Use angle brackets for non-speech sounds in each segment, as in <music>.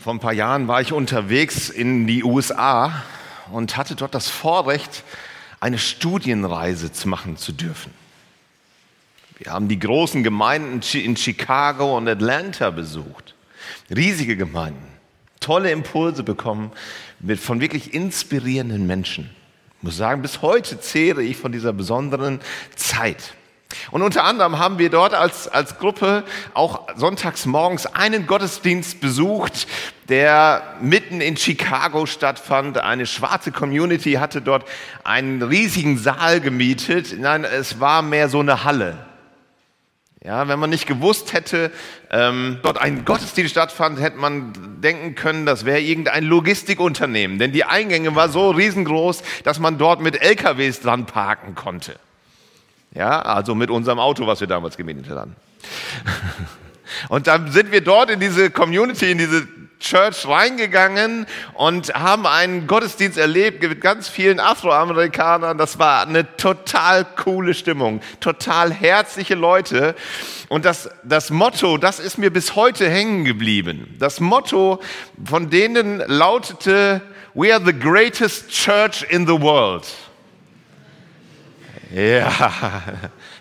Vor ein paar Jahren war ich unterwegs in die USA und hatte dort das Vorrecht, eine Studienreise zu machen zu dürfen. Wir haben die großen Gemeinden in Chicago und Atlanta besucht. Riesige Gemeinden. Tolle Impulse bekommen von wirklich inspirierenden Menschen. Ich muss sagen, bis heute zehre ich von dieser besonderen Zeit. Und unter anderem haben wir dort als, als Gruppe auch sonntags morgens einen Gottesdienst besucht, der mitten in Chicago stattfand. Eine schwarze Community hatte dort einen riesigen Saal gemietet. Nein, es war mehr so eine Halle. Ja, wenn man nicht gewusst hätte, ähm, dort ein Gottesdienst stattfand, hätte man denken können, das wäre irgendein Logistikunternehmen. Denn die Eingänge war so riesengroß, dass man dort mit LKWs dran parken konnte. Ja, also mit unserem Auto, was wir damals gemietet hatten. <laughs> Und dann sind wir dort in diese Community, in diese Church reingegangen und haben einen Gottesdienst erlebt mit ganz vielen Afroamerikanern. Das war eine total coole Stimmung, total herzliche Leute. Und das, das Motto, das ist mir bis heute hängen geblieben. Das Motto von denen lautete, We are the greatest church in the world. Ja,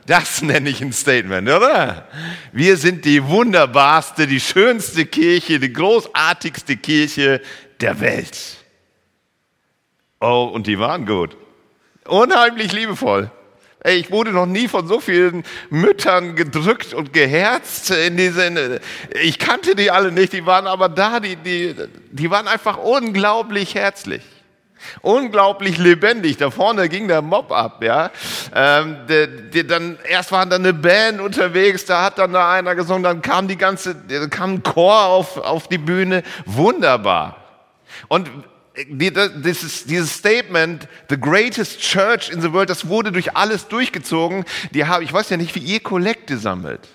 das nenne ich ein Statement, oder? Wir sind die wunderbarste, die schönste Kirche, die großartigste Kirche der Welt. Oh, und die waren gut. Unheimlich liebevoll. Ich wurde noch nie von so vielen Müttern gedrückt und geherzt in diese, ich kannte die alle nicht, die waren aber da, die, die, die waren einfach unglaublich herzlich. Unglaublich lebendig. Da vorne ging der Mob ab, ja. Ähm, der, der, dann, erst war dann eine Band unterwegs, da hat dann da einer gesungen, dann kam die ganze, kam ein Chor auf, auf die Bühne. Wunderbar. Und dieses, dieses Statement, the greatest church in the world, das wurde durch alles durchgezogen. Die haben, ich weiß ja nicht, wie ihr Kollekte sammelt,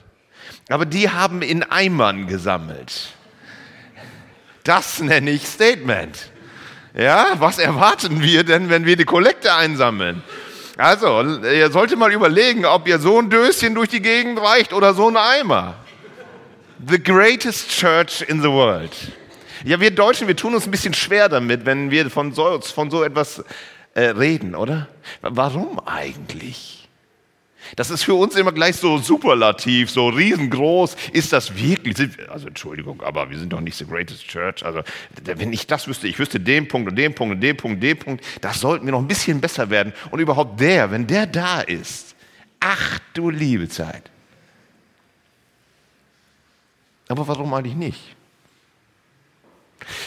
aber die haben in Eimern gesammelt. Das nenne ich Statement. Ja, was erwarten wir denn, wenn wir die Kollekte einsammeln? Also, ihr solltet mal überlegen, ob ihr so ein Döschen durch die Gegend reicht oder so ein Eimer. The greatest church in the world. Ja, wir Deutschen, wir tun uns ein bisschen schwer damit, wenn wir von so, von so etwas äh, reden, oder? Warum eigentlich? Das ist für uns immer gleich so superlativ, so riesengroß. Ist das wirklich? Also Entschuldigung, aber wir sind doch nicht the greatest church. Also wenn ich das wüsste, ich wüsste den Punkt und den Punkt und den Punkt, den Punkt, das sollten wir noch ein bisschen besser werden. Und überhaupt der, wenn der da ist, ach du liebe Zeit. Aber warum eigentlich nicht?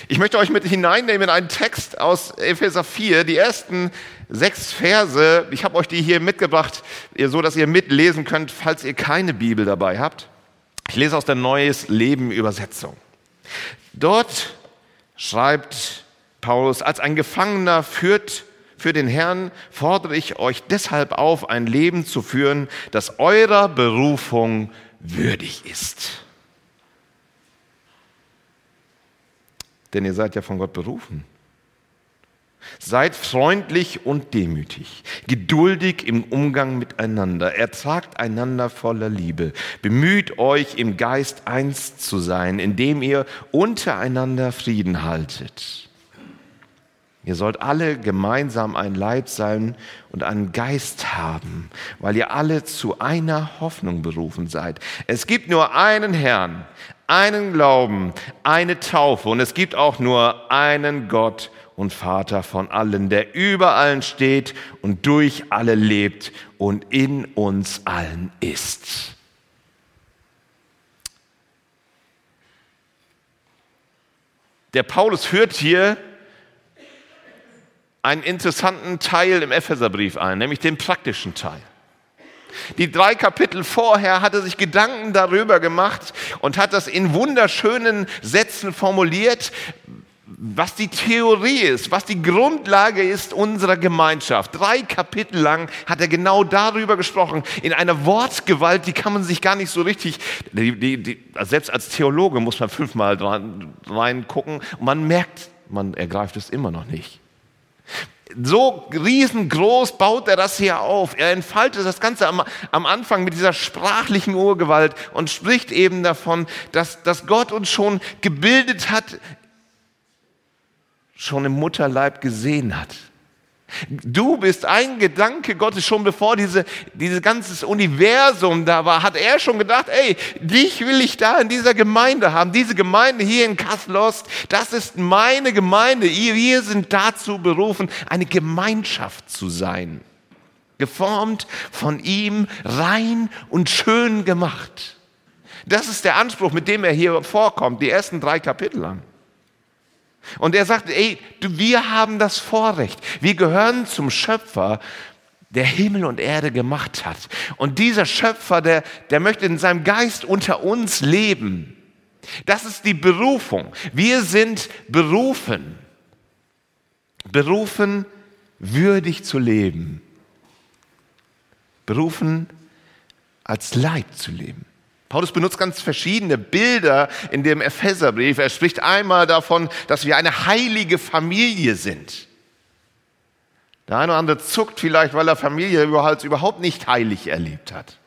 Ich möchte euch mit hineinnehmen in einen Text aus Epheser 4, die ersten sechs Verse. Ich habe euch die hier mitgebracht, so dass ihr mitlesen könnt, falls ihr keine Bibel dabei habt. Ich lese aus der Neues Leben Übersetzung. Dort schreibt Paulus, als ein Gefangener führt für den Herrn fordere ich euch deshalb auf, ein Leben zu führen, das eurer Berufung würdig ist. Denn ihr seid ja von Gott berufen. Seid freundlich und demütig, geduldig im Umgang miteinander, ertragt einander voller Liebe, bemüht euch im Geist eins zu sein, indem ihr untereinander Frieden haltet. Ihr sollt alle gemeinsam ein Leib sein und einen Geist haben, weil ihr alle zu einer Hoffnung berufen seid. Es gibt nur einen Herrn, einen Glauben, eine Taufe und es gibt auch nur einen Gott und Vater von allen, der über allen steht und durch alle lebt und in uns allen ist. Der Paulus führt hier einen interessanten Teil im Epheserbrief ein, nämlich den praktischen Teil. Die drei Kapitel vorher hat er sich Gedanken darüber gemacht und hat das in wunderschönen Sätzen formuliert, was die Theorie ist, was die Grundlage ist unserer Gemeinschaft. Drei Kapitel lang hat er genau darüber gesprochen, in einer Wortgewalt, die kann man sich gar nicht so richtig, die, die, die, selbst als Theologe muss man fünfmal reingucken und man merkt, man ergreift es immer noch nicht so riesengroß baut er das hier auf. Er entfaltet das Ganze am, am, Anfang mit dieser sprachlichen Urgewalt und spricht eben davon, dass, dass Gott uns schon gebildet hat, schon im Mutterleib gesehen hat. Du bist ein Gedanke Gottes schon bevor diese, dieses ganze Universum da war, hat er schon gedacht, ey, dich will ich da in dieser Gemeinde haben. Diese Gemeinde hier in Kasselost, das ist meine Gemeinde. Wir sind dazu berufen, eine Gemeinschaft zu sein. Geformt von ihm, rein und schön gemacht. Das ist der Anspruch, mit dem er hier vorkommt, die ersten drei Kapitel lang. Und er sagt, ey, wir haben das Vorrecht. Wir gehören zum Schöpfer, der Himmel und Erde gemacht hat. Und dieser Schöpfer, der, der möchte in seinem Geist unter uns leben. Das ist die Berufung. Wir sind berufen. Berufen, würdig zu leben. Berufen, als Leib zu leben. Paulus benutzt ganz verschiedene Bilder in dem Epheserbrief. Er spricht einmal davon, dass wir eine heilige Familie sind. Der eine oder andere zuckt vielleicht, weil er Familie überhaupt nicht heilig erlebt hat.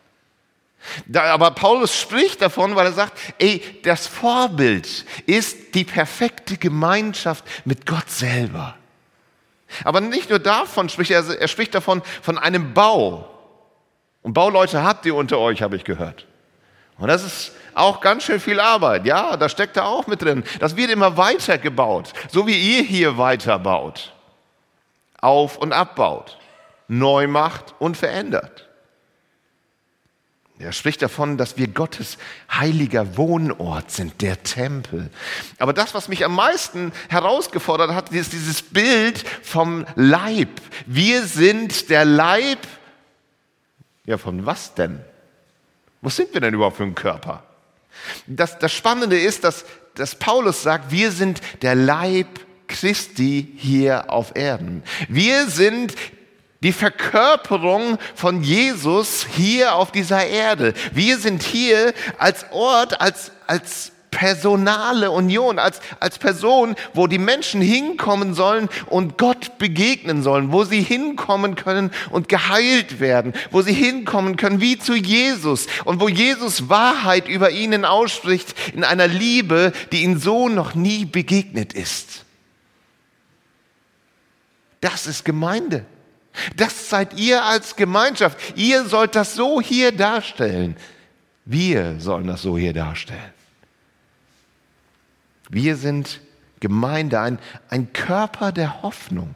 aber Paulus spricht davon, weil er sagt, ey, das Vorbild ist die perfekte Gemeinschaft mit Gott selber. Aber nicht nur davon spricht er, er spricht davon von einem Bau. Und Bauleute habt ihr unter euch, habe ich gehört. Und das ist auch ganz schön viel Arbeit. Ja, da steckt da auch mit drin. Das wird immer weiter gebaut, so wie ihr hier weiterbaut. Auf- und abbaut, neu macht und verändert. Er spricht davon, dass wir Gottes heiliger Wohnort sind, der Tempel. Aber das, was mich am meisten herausgefordert hat, ist dieses Bild vom Leib. Wir sind der Leib. Ja, von was denn? Was sind wir denn überhaupt für ein Körper? Das, das Spannende ist, dass, dass Paulus sagt, wir sind der Leib Christi hier auf Erden. Wir sind die Verkörperung von Jesus hier auf dieser Erde. Wir sind hier als Ort, als, als personale Union, als, als Person, wo die Menschen hinkommen sollen und Gott begegnen sollen, wo sie hinkommen können und geheilt werden, wo sie hinkommen können wie zu Jesus und wo Jesus Wahrheit über ihnen ausspricht in einer Liebe, die ihnen so noch nie begegnet ist. Das ist Gemeinde. Das seid ihr als Gemeinschaft. Ihr sollt das so hier darstellen. Wir sollen das so hier darstellen. Wir sind Gemeinde, ein, ein Körper der Hoffnung.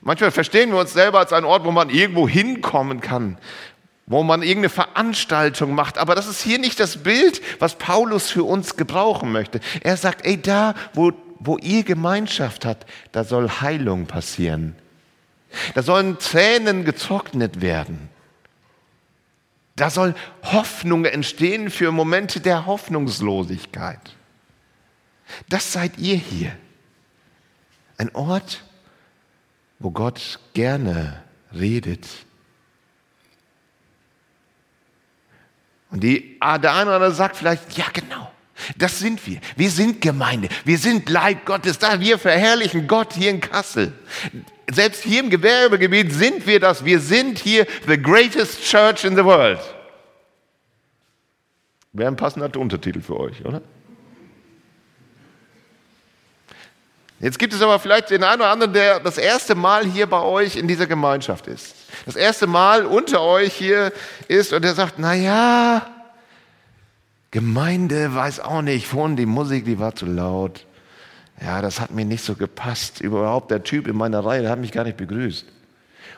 Manchmal verstehen wir uns selber als ein Ort, wo man irgendwo hinkommen kann, wo man irgendeine Veranstaltung macht. Aber das ist hier nicht das Bild, was Paulus für uns gebrauchen möchte. Er sagt, ey, da, wo, wo ihr Gemeinschaft habt, da soll Heilung passieren. Da sollen Tränen getrocknet werden. Da soll Hoffnung entstehen für Momente der Hoffnungslosigkeit. Das seid ihr hier. Ein Ort, wo Gott gerne redet. Und die, andere sagt vielleicht, ja genau, das sind wir. Wir sind Gemeinde. Wir sind Leib Gottes. Da wir verherrlichen Gott hier in Kassel. Selbst hier im Gewerbegebiet sind wir das. Wir sind hier the greatest church in the world. Wäre ein passender Untertitel für euch, oder? Jetzt gibt es aber vielleicht den einen oder anderen, der das erste Mal hier bei euch in dieser Gemeinschaft ist. Das erste Mal unter euch hier ist und der sagt, na ja, Gemeinde weiß auch nicht, vorhin die Musik, die war zu laut. Ja, das hat mir nicht so gepasst. Überhaupt der Typ in meiner Reihe, der hat mich gar nicht begrüßt.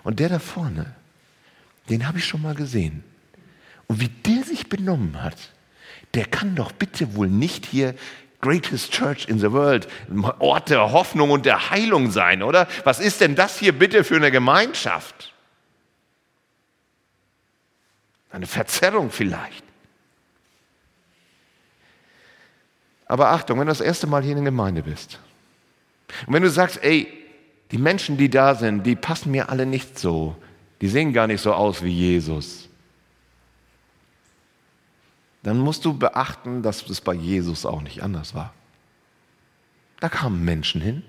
Und der da vorne, den habe ich schon mal gesehen. Und wie der sich benommen hat, der kann doch bitte wohl nicht hier Greatest Church in the World, Ort der Hoffnung und der Heilung sein, oder? Was ist denn das hier bitte für eine Gemeinschaft? Eine Verzerrung vielleicht. Aber Achtung, wenn du das erste Mal hier in der Gemeinde bist und wenn du sagst, ey, die Menschen, die da sind, die passen mir alle nicht so, die sehen gar nicht so aus wie Jesus, dann musst du beachten, dass es bei Jesus auch nicht anders war. Da kamen Menschen hin,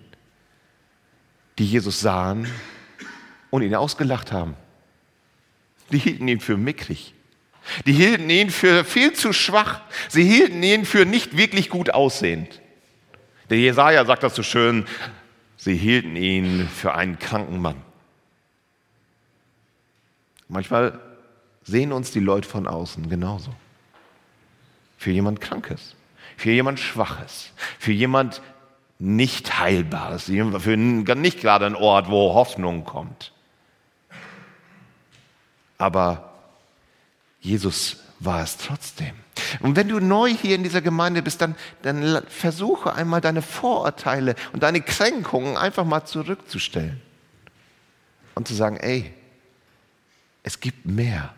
die Jesus sahen und ihn ausgelacht haben. Die hielten ihn für mickrig. Die hielten ihn für viel zu schwach. Sie hielten ihn für nicht wirklich gut aussehend. Der Jesaja sagt das so schön, sie hielten ihn für einen kranken Mann. Manchmal sehen uns die Leute von außen genauso. Für jemand Krankes, für jemand Schwaches, für jemand nicht Heilbares, für nicht gerade ein Ort, wo Hoffnung kommt. Aber Jesus war es trotzdem. Und wenn du neu hier in dieser Gemeinde bist, dann, dann versuche einmal deine Vorurteile und deine Kränkungen einfach mal zurückzustellen. Und zu sagen, ey, es gibt mehr.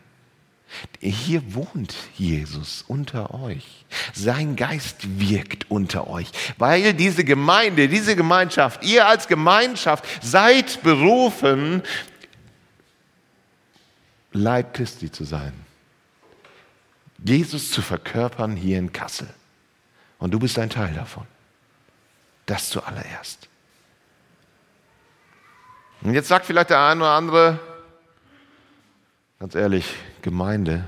Hier wohnt Jesus unter euch. Sein Geist wirkt unter euch, weil diese Gemeinde, diese Gemeinschaft, ihr als Gemeinschaft seid berufen, Leib Christi zu sein. Jesus zu verkörpern hier in Kassel. Und du bist ein Teil davon. Das zuallererst. Und jetzt sagt vielleicht der eine oder andere, ganz ehrlich, Gemeinde,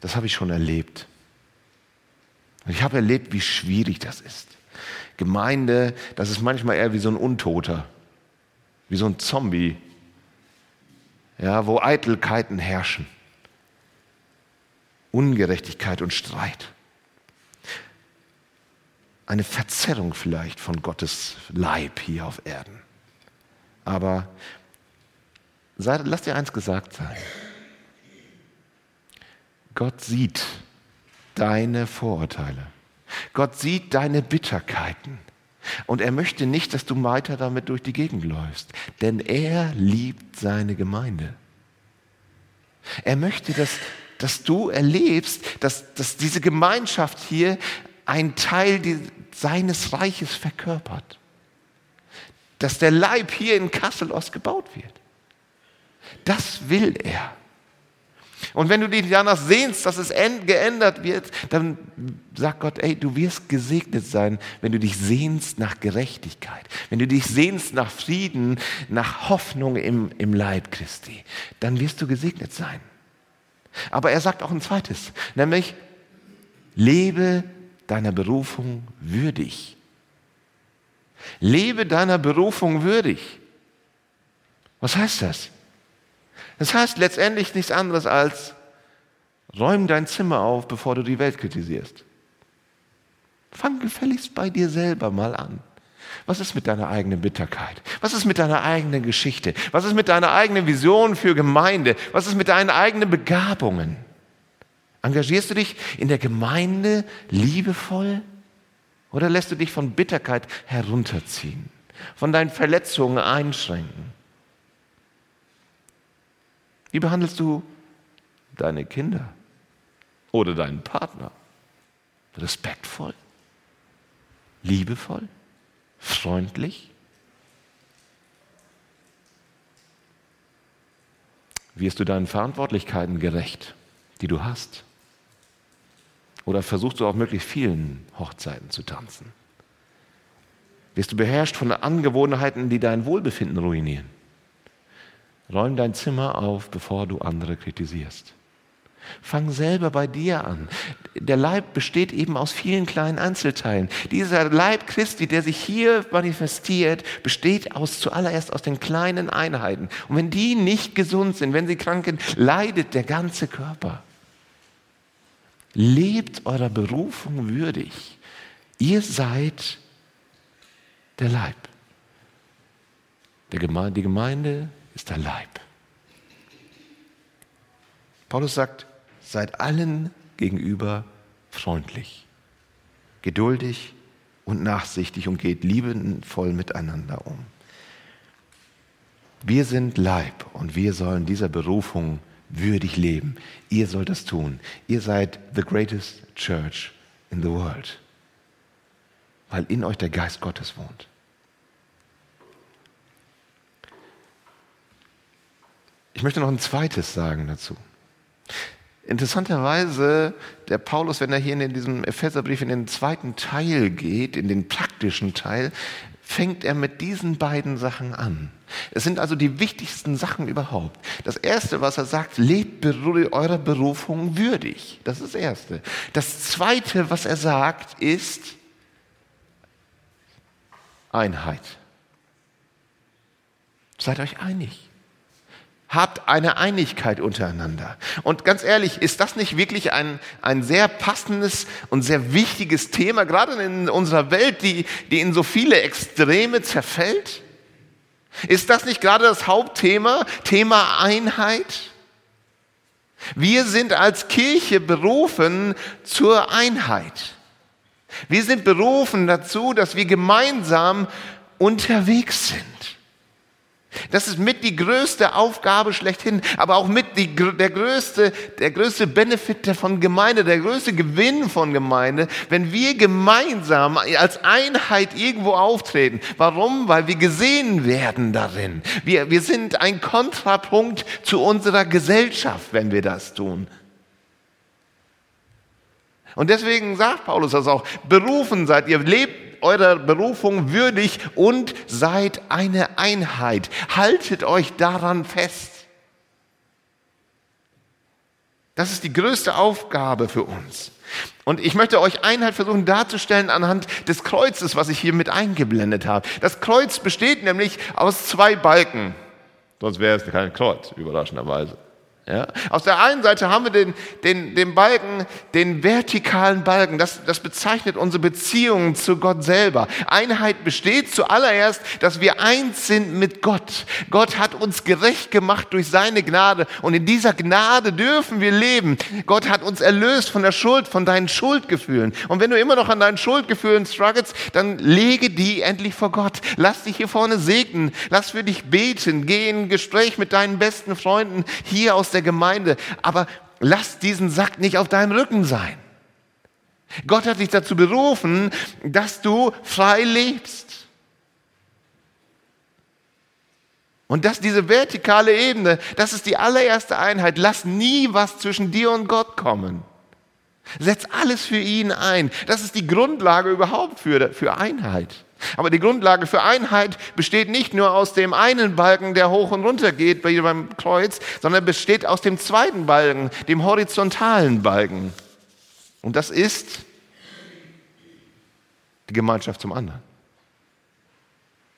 das habe ich schon erlebt. Ich habe erlebt, wie schwierig das ist. Gemeinde, das ist manchmal eher wie so ein Untoter, wie so ein Zombie, ja, wo Eitelkeiten herrschen. Ungerechtigkeit und Streit. Eine Verzerrung vielleicht von Gottes Leib hier auf Erden. Aber sei, lass dir eins gesagt sein. Gott sieht deine Vorurteile. Gott sieht deine Bitterkeiten. Und er möchte nicht, dass du weiter damit durch die Gegend läufst, denn er liebt seine Gemeinde. Er möchte, dass dass du erlebst, dass, dass diese Gemeinschaft hier ein Teil die, seines Reiches verkörpert. Dass der Leib hier in Kasselos gebaut wird. Das will er. Und wenn du dich danach sehnst, dass es geändert wird, dann sagt Gott, ey, du wirst gesegnet sein, wenn du dich sehnst nach Gerechtigkeit, wenn du dich sehnst nach Frieden, nach Hoffnung im, im Leib Christi, dann wirst du gesegnet sein. Aber er sagt auch ein zweites, nämlich lebe deiner Berufung würdig. Lebe deiner Berufung würdig. Was heißt das? Das heißt letztendlich nichts anderes als, räum dein Zimmer auf, bevor du die Welt kritisierst. Fang gefälligst bei dir selber mal an. Was ist mit deiner eigenen Bitterkeit? Was ist mit deiner eigenen Geschichte? Was ist mit deiner eigenen Vision für Gemeinde? Was ist mit deinen eigenen Begabungen? Engagierst du dich in der Gemeinde liebevoll oder lässt du dich von Bitterkeit herunterziehen, von deinen Verletzungen einschränken? Wie behandelst du deine Kinder oder deinen Partner? Respektvoll? Liebevoll? Freundlich? Wirst du deinen Verantwortlichkeiten gerecht, die du hast? Oder versuchst du auf möglichst vielen Hochzeiten zu tanzen? Wirst du beherrscht von Angewohnheiten, die dein Wohlbefinden ruinieren? Räum dein Zimmer auf, bevor du andere kritisierst. Fang selber bei dir an. Der Leib besteht eben aus vielen kleinen Einzelteilen. Dieser Leib Christi, der sich hier manifestiert, besteht aus, zuallererst aus den kleinen Einheiten. Und wenn die nicht gesund sind, wenn sie krank sind, leidet der ganze Körper. Lebt eurer Berufung würdig. Ihr seid der Leib. Der Gemeinde, die Gemeinde ist der Leib. Paulus sagt, seid allen gegenüber freundlich, geduldig und nachsichtig und geht liebevoll miteinander um. Wir sind Leib und wir sollen dieser Berufung würdig leben. Ihr sollt das tun. Ihr seid the greatest church in the world, weil in euch der Geist Gottes wohnt. Ich möchte noch ein zweites sagen dazu. Interessanterweise, der Paulus, wenn er hier in diesem Epheserbrief in den zweiten Teil geht, in den praktischen Teil, fängt er mit diesen beiden Sachen an. Es sind also die wichtigsten Sachen überhaupt. Das Erste, was er sagt, lebt eurer Berufung würdig. Das ist das Erste. Das Zweite, was er sagt, ist, Einheit. Seid euch einig. Habt eine Einigkeit untereinander. Und ganz ehrlich, ist das nicht wirklich ein, ein sehr passendes und sehr wichtiges Thema, gerade in unserer Welt, die, die in so viele Extreme zerfällt? Ist das nicht gerade das Hauptthema, Thema Einheit? Wir sind als Kirche berufen zur Einheit. Wir sind berufen dazu, dass wir gemeinsam unterwegs sind. Das ist mit die größte Aufgabe schlechthin, aber auch mit die, der, größte, der größte Benefit von Gemeinde, der größte Gewinn von Gemeinde, wenn wir gemeinsam als Einheit irgendwo auftreten. Warum? Weil wir gesehen werden darin. Wir, wir sind ein Kontrapunkt zu unserer Gesellschaft, wenn wir das tun. Und deswegen sagt Paulus das auch, berufen seid ihr, lebt eurer Berufung würdig und seid eine Einheit. Haltet euch daran fest. Das ist die größte Aufgabe für uns. Und ich möchte euch Einheit versuchen darzustellen anhand des Kreuzes, was ich hier mit eingeblendet habe. Das Kreuz besteht nämlich aus zwei Balken. Sonst wäre es kein Kreuz, überraschenderweise. Ja? Auf der einen Seite haben wir den, den, den Balken, den vertikalen Balken. Das, das bezeichnet unsere Beziehungen zu Gott selber. Einheit besteht zuallererst, dass wir eins sind mit Gott. Gott hat uns gerecht gemacht durch seine Gnade und in dieser Gnade dürfen wir leben. Gott hat uns erlöst von der Schuld, von deinen Schuldgefühlen. Und wenn du immer noch an deinen Schuldgefühlen struggles, dann lege die endlich vor Gott. Lass dich hier vorne segnen. Lass für dich beten. Geh in ein Gespräch mit deinen besten Freunden hier aus der Gemeinde, aber lass diesen Sack nicht auf deinem Rücken sein. Gott hat dich dazu berufen, dass du frei lebst. Und dass diese vertikale Ebene, das ist die allererste Einheit. Lass nie was zwischen dir und Gott kommen. Setz alles für ihn ein. Das ist die Grundlage überhaupt für, für Einheit. Aber die Grundlage für Einheit besteht nicht nur aus dem einen Balken, der hoch und runter geht wie beim Kreuz, sondern besteht aus dem zweiten Balken, dem horizontalen Balken. Und das ist die Gemeinschaft zum anderen,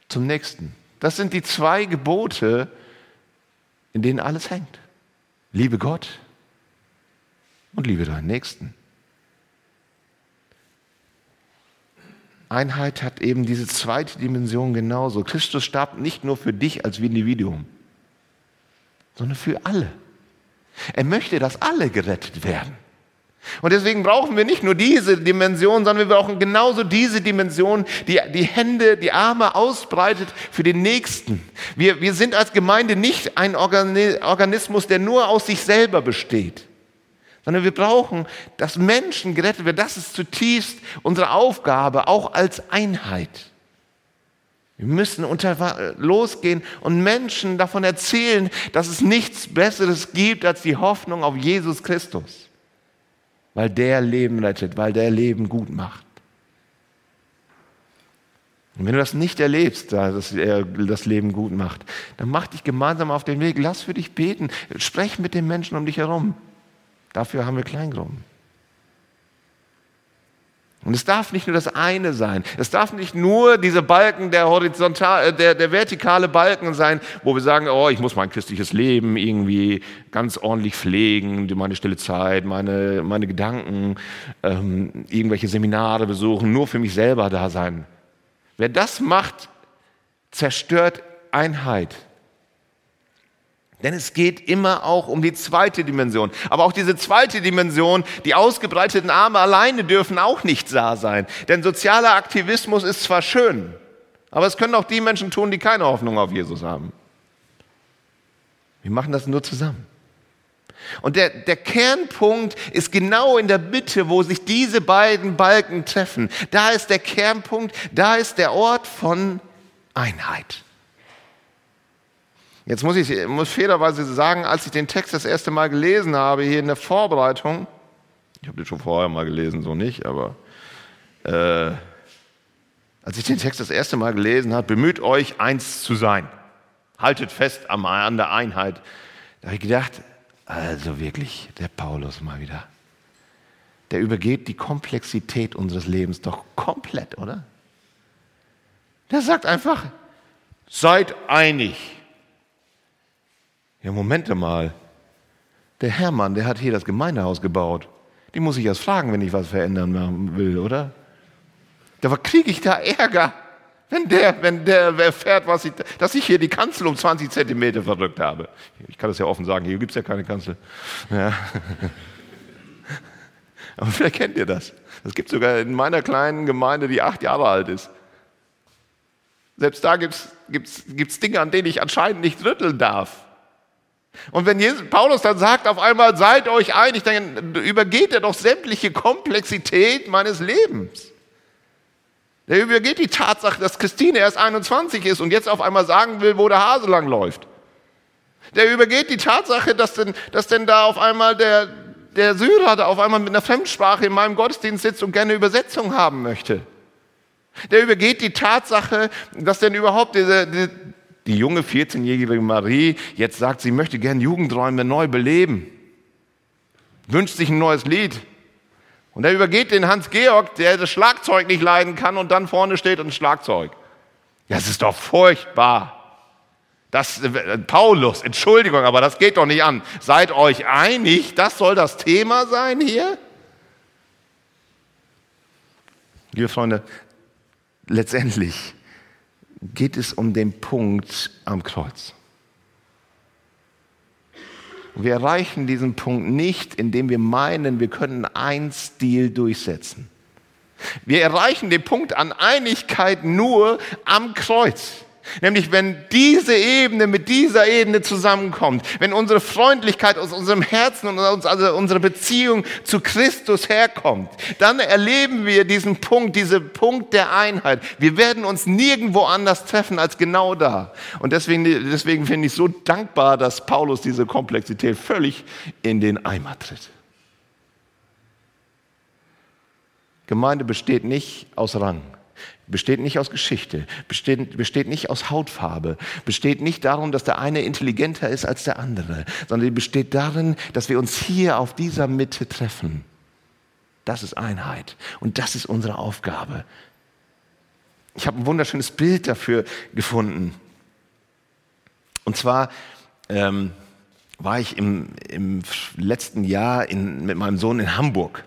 zum Nächsten. Das sind die zwei Gebote, in denen alles hängt. Liebe Gott und liebe deinen Nächsten. Einheit hat eben diese zweite Dimension genauso. Christus starb nicht nur für dich als Individuum, sondern für alle. Er möchte, dass alle gerettet werden. Und deswegen brauchen wir nicht nur diese Dimension, sondern wir brauchen genauso diese Dimension, die die Hände, die Arme ausbreitet für den Nächsten. Wir, wir sind als Gemeinde nicht ein Organismus, der nur aus sich selber besteht sondern wir brauchen, dass Menschen gerettet werden. Das ist zutiefst unsere Aufgabe, auch als Einheit. Wir müssen unter, losgehen und Menschen davon erzählen, dass es nichts Besseres gibt als die Hoffnung auf Jesus Christus, weil der Leben rettet, weil der Leben gut macht. Und wenn du das nicht erlebst, dass er das Leben gut macht, dann mach dich gemeinsam auf den Weg, lass für dich beten, sprech mit den Menschen um dich herum. Dafür haben wir Kleingruppen. Und es darf nicht nur das eine sein. Es darf nicht nur diese Balken, der, horizontal, äh, der, der vertikale Balken sein, wo wir sagen, oh, ich muss mein christliches Leben irgendwie ganz ordentlich pflegen, meine stille Zeit, meine, meine Gedanken, ähm, irgendwelche Seminare besuchen, nur für mich selber da sein. Wer das macht, zerstört Einheit. Denn es geht immer auch um die zweite Dimension. Aber auch diese zweite Dimension, die ausgebreiteten Arme alleine dürfen auch nicht da sein. Denn sozialer Aktivismus ist zwar schön, aber es können auch die Menschen tun, die keine Hoffnung auf Jesus haben. Wir machen das nur zusammen. Und der, der Kernpunkt ist genau in der Mitte, wo sich diese beiden Balken treffen. Da ist der Kernpunkt, da ist der Ort von Einheit. Jetzt muss ich muss fairerweise sagen, als ich den Text das erste Mal gelesen habe, hier in der Vorbereitung, ich habe den schon vorher mal gelesen, so nicht, aber äh, als ich den Text das erste Mal gelesen habe, bemüht euch, eins zu sein. Haltet fest an der Einheit. Da habe ich gedacht, also wirklich, der Paulus mal wieder. Der übergeht die Komplexität unseres Lebens doch komplett, oder? Der sagt einfach, seid einig. Ja, Momente mal. Der Hermann, der hat hier das Gemeindehaus gebaut. Die muss ich erst fragen, wenn ich was verändern will, oder? Da kriege ich da Ärger, wenn der, wenn der erfährt, was ich, dass ich hier die Kanzel um 20 Zentimeter verrückt habe. Ich kann das ja offen sagen, hier gibt es ja keine Kanzel. Ja. <laughs> Aber vielleicht kennt ihr das. Das gibt es sogar in meiner kleinen Gemeinde, die acht Jahre alt ist. Selbst da gibt es Dinge, an denen ich anscheinend nicht rütteln darf. Und wenn Jesus, Paulus dann sagt, auf einmal seid euch einig, dann übergeht er doch sämtliche Komplexität meines Lebens. Er übergeht die Tatsache, dass Christine erst 21 ist und jetzt auf einmal sagen will, wo der Hase lang läuft. Der übergeht die Tatsache, dass denn, dass denn da auf einmal der, der Syrer da auf einmal mit einer Fremdsprache in meinem Gottesdienst sitzt und gerne Übersetzung haben möchte. Der übergeht die Tatsache, dass denn überhaupt diese, die, junge 14-jährige Marie jetzt sagt, sie möchte gern Jugendräume neu beleben, wünscht sich ein neues Lied. Und er übergeht den Hans-Georg, der das Schlagzeug nicht leiden kann und dann vorne steht ein Schlagzeug. Ja, es ist doch furchtbar. Das, äh, Paulus, Entschuldigung, aber das geht doch nicht an. Seid euch einig, das soll das Thema sein hier? Liebe Freunde, letztendlich geht es um den Punkt am Kreuz. Wir erreichen diesen Punkt nicht, indem wir meinen, wir können einen Stil durchsetzen. Wir erreichen den Punkt an Einigkeit nur am Kreuz. Nämlich wenn diese Ebene mit dieser Ebene zusammenkommt, wenn unsere Freundlichkeit aus unserem Herzen und also unsere Beziehung zu Christus herkommt, dann erleben wir diesen Punkt, diesen Punkt der Einheit. Wir werden uns nirgendwo anders treffen als genau da. Und deswegen, deswegen finde ich so dankbar, dass Paulus diese Komplexität völlig in den Eimer tritt. Gemeinde besteht nicht aus Rang besteht nicht aus Geschichte, besteht, besteht nicht aus Hautfarbe, besteht nicht darum, dass der eine intelligenter ist als der andere, sondern besteht darin, dass wir uns hier auf dieser Mitte treffen. Das ist Einheit und das ist unsere Aufgabe. Ich habe ein wunderschönes Bild dafür gefunden. Und zwar ähm, war ich im, im letzten Jahr in, mit meinem Sohn in Hamburg.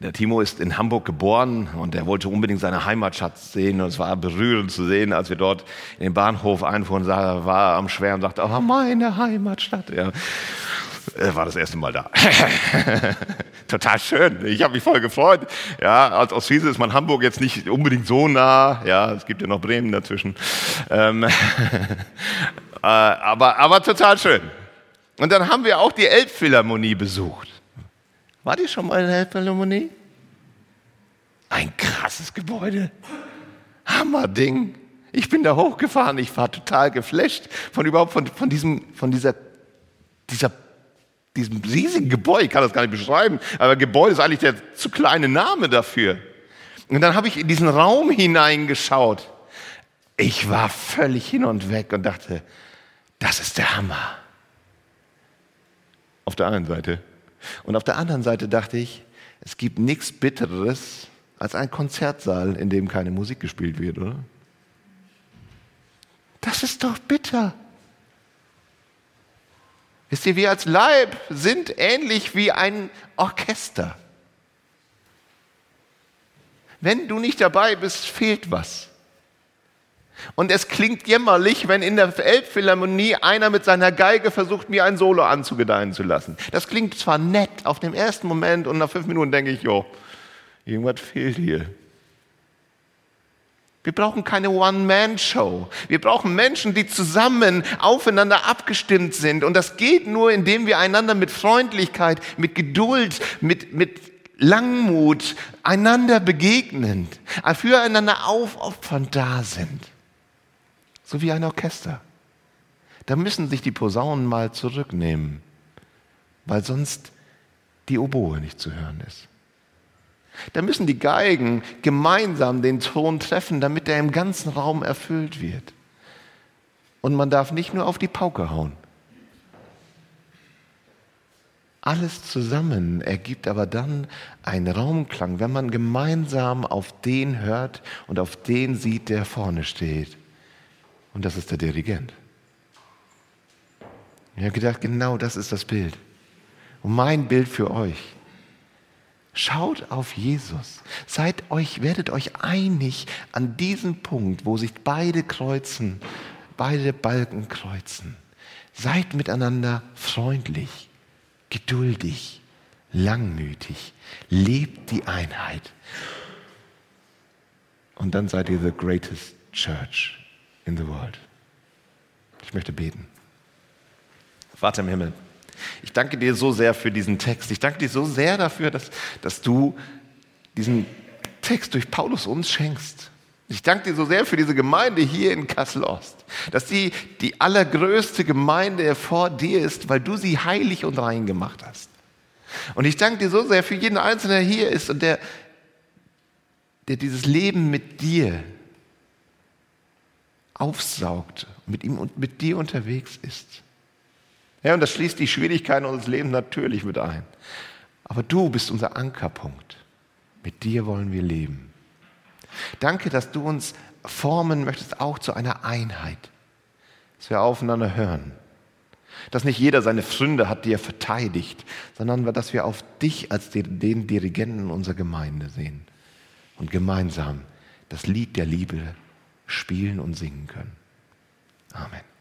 Der Timo ist in Hamburg geboren und er wollte unbedingt seine Heimatstadt sehen. Und es war berührend zu sehen, als wir dort in den Bahnhof einfuhren, sah, war am Schwärmen, sagte, oh, meine Heimatstadt. Ja. Er war das erste Mal da. <laughs> Total schön. Ich habe mich voll gefreut. Ja, als Ostfriese ist man Hamburg jetzt nicht unbedingt so nah. Ja, es gibt ja noch Bremen dazwischen. Ähm, <laughs> äh, aber, aber total schön. Und dann haben wir auch die Elbphilharmonie besucht. War die schon mal in der Elbphilharmonie? Ein krasses Gebäude. Hammerding. Ich bin da hochgefahren, ich war total geflasht von überhaupt von, von diesem, von dieser, dieser, diesem riesigen Gebäude. Ich kann das gar nicht beschreiben, aber Gebäude ist eigentlich der zu kleine Name dafür. Und dann habe ich in diesen Raum hineingeschaut. Ich war völlig hin und weg und dachte, das ist der Hammer. Auf der einen Seite. Und auf der anderen Seite dachte ich, es gibt nichts Bitteres als ein Konzertsaal, in dem keine Musik gespielt wird, oder? Das ist doch bitter. Wisst ihr, wir als Leib sind ähnlich wie ein Orchester. Wenn du nicht dabei bist, fehlt was. Und es klingt jämmerlich, wenn in der Elbphilharmonie einer mit seiner Geige versucht, mir ein Solo anzugedeihen zu lassen. Das klingt zwar nett auf dem ersten Moment und nach fünf Minuten denke ich, jo, irgendwas fehlt hier. Wir brauchen keine One-Man-Show. Wir brauchen Menschen, die zusammen aufeinander abgestimmt sind. Und das geht nur, indem wir einander mit Freundlichkeit, mit Geduld, mit, mit Langmut einander begegnen, füreinander aufopfernd da sind so wie ein Orchester. Da müssen sich die Posaunen mal zurücknehmen, weil sonst die Oboe nicht zu hören ist. Da müssen die Geigen gemeinsam den Ton treffen, damit er im ganzen Raum erfüllt wird. Und man darf nicht nur auf die Pauke hauen. alles zusammen ergibt aber dann einen Raumklang, wenn man gemeinsam auf den hört und auf den sieht, der vorne steht. Und das ist der Dirigent. Ich habe gedacht, genau das ist das Bild. Und mein Bild für euch. Schaut auf Jesus. Seid euch, werdet euch einig an diesem Punkt, wo sich beide kreuzen, beide Balken kreuzen. Seid miteinander freundlich, geduldig, langmütig. Lebt die Einheit. Und dann seid ihr the greatest church in the world. Ich möchte beten. Vater im Himmel, ich danke dir so sehr für diesen Text. Ich danke dir so sehr dafür, dass, dass du diesen Text durch Paulus uns schenkst. Ich danke dir so sehr für diese Gemeinde hier in Kassel-Ost, dass sie die allergrößte Gemeinde vor dir ist, weil du sie heilig und rein gemacht hast. Und ich danke dir so sehr für jeden Einzelnen, der hier ist und der, der dieses Leben mit dir aufsaugt, mit ihm und mit dir unterwegs ist. Ja, und das schließt die Schwierigkeiten unseres Lebens natürlich mit ein. Aber du bist unser Ankerpunkt. Mit dir wollen wir leben. Danke, dass du uns formen möchtest, auch zu einer Einheit. Dass wir aufeinander hören. Dass nicht jeder seine Fründe hat, die er verteidigt, sondern dass wir auf dich als den Dirigenten unserer Gemeinde sehen und gemeinsam das Lied der Liebe spielen und singen können. Amen.